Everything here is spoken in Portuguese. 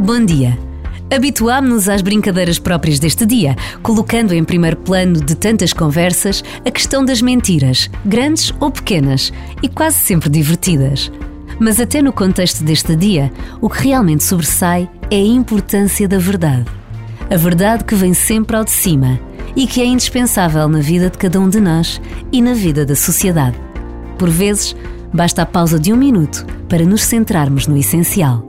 Bom dia. Habituámo-nos às brincadeiras próprias deste dia, colocando em primeiro plano de tantas conversas a questão das mentiras, grandes ou pequenas, e quase sempre divertidas. Mas até no contexto deste dia, o que realmente sobressai é a importância da verdade. A verdade que vem sempre ao de cima e que é indispensável na vida de cada um de nós e na vida da sociedade. Por vezes, basta a pausa de um minuto para nos centrarmos no essencial.